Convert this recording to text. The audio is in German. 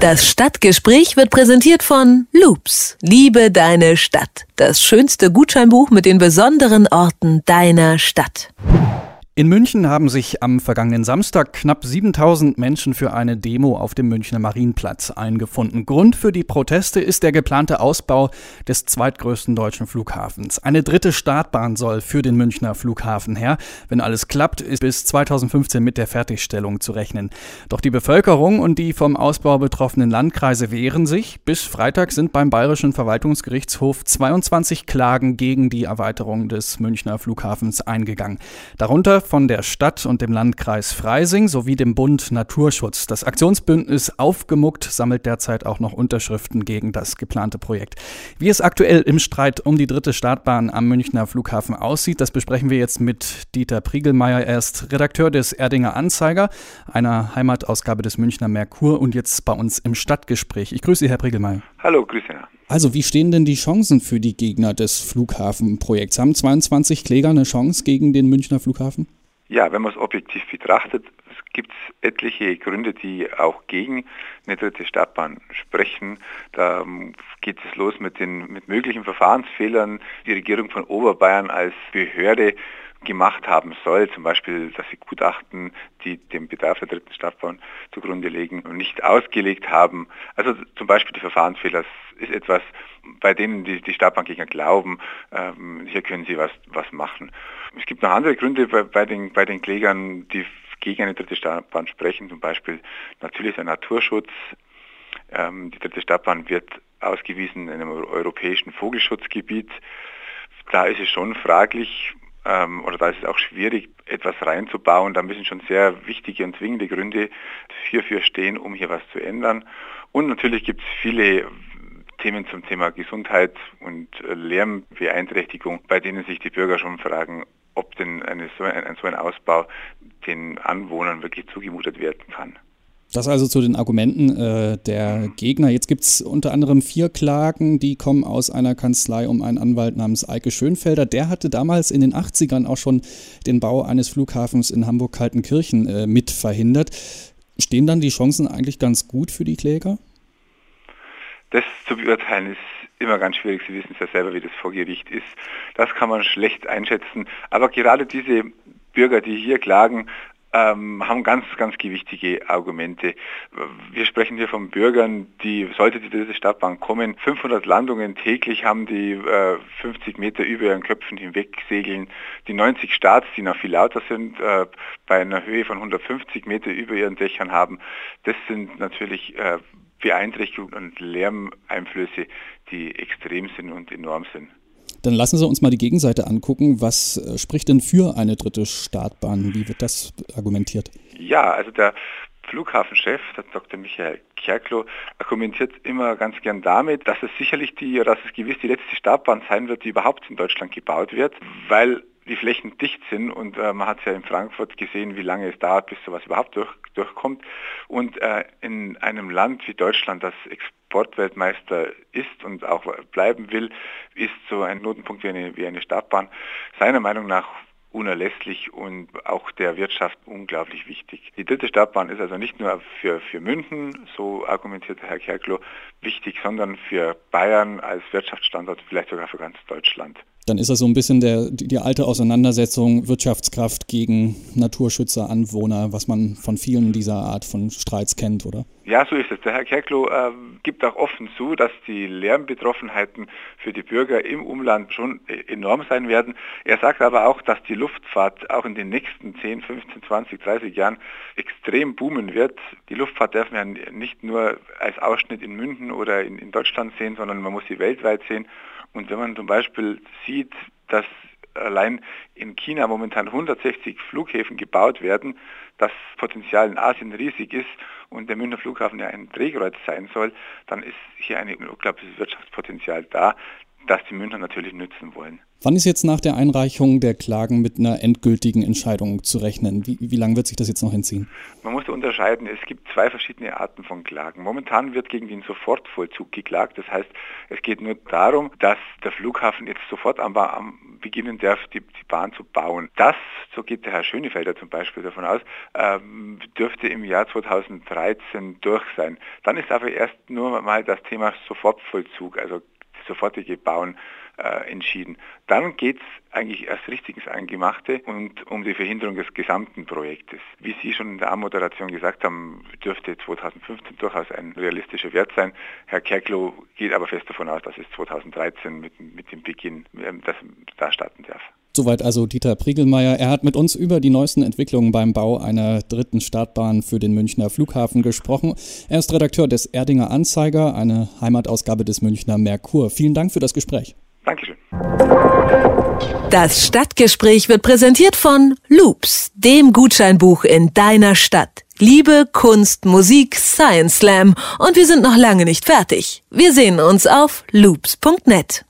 Das Stadtgespräch wird präsentiert von Loops. Liebe deine Stadt. Das schönste Gutscheinbuch mit den besonderen Orten deiner Stadt. In München haben sich am vergangenen Samstag knapp 7000 Menschen für eine Demo auf dem Münchner Marienplatz eingefunden. Grund für die Proteste ist der geplante Ausbau des zweitgrößten deutschen Flughafens. Eine dritte Startbahn soll für den Münchner Flughafen her. Wenn alles klappt, ist bis 2015 mit der Fertigstellung zu rechnen. Doch die Bevölkerung und die vom Ausbau betroffenen Landkreise wehren sich. Bis Freitag sind beim Bayerischen Verwaltungsgerichtshof 22 Klagen gegen die Erweiterung des Münchner Flughafens eingegangen. Darunter von der Stadt und dem Landkreis Freising sowie dem Bund Naturschutz. Das Aktionsbündnis Aufgemuckt sammelt derzeit auch noch Unterschriften gegen das geplante Projekt. Wie es aktuell im Streit um die dritte Startbahn am Münchner Flughafen aussieht, das besprechen wir jetzt mit Dieter Priegelmeier. Er ist Redakteur des Erdinger Anzeiger, einer Heimatausgabe des Münchner Merkur und jetzt bei uns im Stadtgespräch. Ich grüße Sie, Herr Priegelmeier. Hallo, grüße. Also, wie stehen denn die Chancen für die Gegner des Flughafenprojekts? Haben 22 Kläger eine Chance gegen den Münchner Flughafen? Ja, wenn man es objektiv betrachtet, gibt es etliche Gründe, die auch gegen eine dritte Startbahn sprechen. Da ähm, geht es los mit den mit möglichen Verfahrensfehlern. Die Regierung von Oberbayern als Behörde gemacht haben soll, zum Beispiel, dass sie Gutachten, die dem Bedarf der dritten Startbahn zugrunde legen, nicht ausgelegt haben. Also zum Beispiel die Verfahrensfehler ist etwas, bei denen die, die Startbahngegner glauben, ähm, hier können sie was, was machen. Es gibt noch andere Gründe bei, bei, den, bei den Klägern, die gegen eine dritte Startbahn sprechen, zum Beispiel natürlich der Naturschutz. Ähm, die dritte Startbahn wird ausgewiesen in einem europäischen Vogelschutzgebiet. Da ist es schon fraglich, ähm, oder da ist es auch schwierig, etwas reinzubauen. Da müssen schon sehr wichtige und zwingende Gründe hierfür stehen, um hier was zu ändern. Und natürlich gibt es viele Themen zum Thema Gesundheit und Lärmbeeinträchtigung, bei denen sich die Bürger schon fragen, ob denn eine, so, ein, so ein Ausbau den Anwohnern wirklich zugemutet werden kann. Das also zu den Argumenten äh, der Gegner. Jetzt gibt es unter anderem vier Klagen, die kommen aus einer Kanzlei um einen Anwalt namens Eike Schönfelder. Der hatte damals in den 80ern auch schon den Bau eines Flughafens in Hamburg-Kaltenkirchen äh, mit verhindert. Stehen dann die Chancen eigentlich ganz gut für die Kläger? Das zu beurteilen ist immer ganz schwierig. Sie wissen es ja selber, wie das vor Gericht ist. Das kann man schlecht einschätzen. Aber gerade diese Bürger, die hier klagen, ähm, haben ganz, ganz gewichtige Argumente. Wir sprechen hier von Bürgern, die, sollte die dritte Stadtbahn kommen, 500 Landungen täglich haben, die äh, 50 Meter über ihren Köpfen hinweg segeln. Die 90 Starts, die noch viel lauter sind, äh, bei einer Höhe von 150 Meter über ihren Dächern haben. Das sind natürlich äh, Beeinträchtigungen und Lärmeinflüsse, die extrem sind und enorm sind. Dann lassen Sie uns mal die Gegenseite angucken. Was äh, spricht denn für eine dritte Startbahn? Wie wird das argumentiert? Ja, also der Flughafenchef, der Dr. Michael Kerklo, argumentiert immer ganz gern damit, dass es sicherlich die, oder dass es gewiss die letzte Startbahn sein wird, die überhaupt in Deutschland gebaut wird, weil die Flächen dicht sind und äh, man hat ja in Frankfurt gesehen, wie lange es dauert, bis sowas überhaupt durch, durchkommt. Und äh, in einem Land wie Deutschland, das Exportweltmeister ist und auch bleiben will, ist so ein Notenpunkt wie eine, wie eine Startbahn seiner Meinung nach unerlässlich und auch der Wirtschaft unglaublich wichtig. Die dritte Startbahn ist also nicht nur für, für München, so argumentierte Herr Kerklo, wichtig, sondern für Bayern als Wirtschaftsstandort, vielleicht sogar für ganz Deutschland dann ist das so ein bisschen der, die alte Auseinandersetzung Wirtschaftskraft gegen Naturschützer, Anwohner, was man von vielen dieser Art von Streits kennt, oder? Ja, so ist es. Der Herr Kerklo äh, gibt auch offen zu, dass die Lärmbetroffenheiten für die Bürger im Umland schon äh, enorm sein werden. Er sagt aber auch, dass die Luftfahrt auch in den nächsten 10, 15, 20, 30 Jahren extrem boomen wird. Die Luftfahrt darf man nicht nur als Ausschnitt in München oder in, in Deutschland sehen, sondern man muss sie weltweit sehen. Und wenn man zum Beispiel sieht, dass allein in China momentan 160 Flughäfen gebaut werden, das Potenzial in Asien riesig ist und der Münchner Flughafen ja ein Drehkreuz sein soll, dann ist hier ein unglaubliches Wirtschaftspotenzial da. Das die Münchner natürlich nützen wollen. Wann ist jetzt nach der Einreichung der Klagen mit einer endgültigen Entscheidung zu rechnen? Wie, wie lange wird sich das jetzt noch hinziehen? Man muss unterscheiden, es gibt zwei verschiedene Arten von Klagen. Momentan wird gegen den Sofortvollzug geklagt. Das heißt, es geht nur darum, dass der Flughafen jetzt sofort am, am beginnen darf, die, die, Bahn zu bauen. Das, so geht der Herr Schönefelder zum Beispiel davon aus, ähm, dürfte im Jahr 2013 durch sein. Dann ist aber erst nur mal das Thema Sofortvollzug, also sofortige Bauen äh, entschieden. Dann geht es eigentlich erst richtig ins Eingemachte und um die Verhinderung des gesamten Projektes. Wie Sie schon in der Anmoderation gesagt haben, dürfte 2015 durchaus ein realistischer Wert sein. Herr Kerklow geht aber fest davon aus, dass es 2013 mit, mit dem Beginn ähm, das da starten darf. Soweit also Dieter Priegelmeier. Er hat mit uns über die neuesten Entwicklungen beim Bau einer dritten Startbahn für den Münchner Flughafen gesprochen. Er ist Redakteur des Erdinger Anzeiger, eine Heimatausgabe des Münchner Merkur. Vielen Dank für das Gespräch. Dankeschön. Das Stadtgespräch wird präsentiert von Loops, dem Gutscheinbuch in deiner Stadt. Liebe, Kunst, Musik, Science Slam und wir sind noch lange nicht fertig. Wir sehen uns auf loops.net.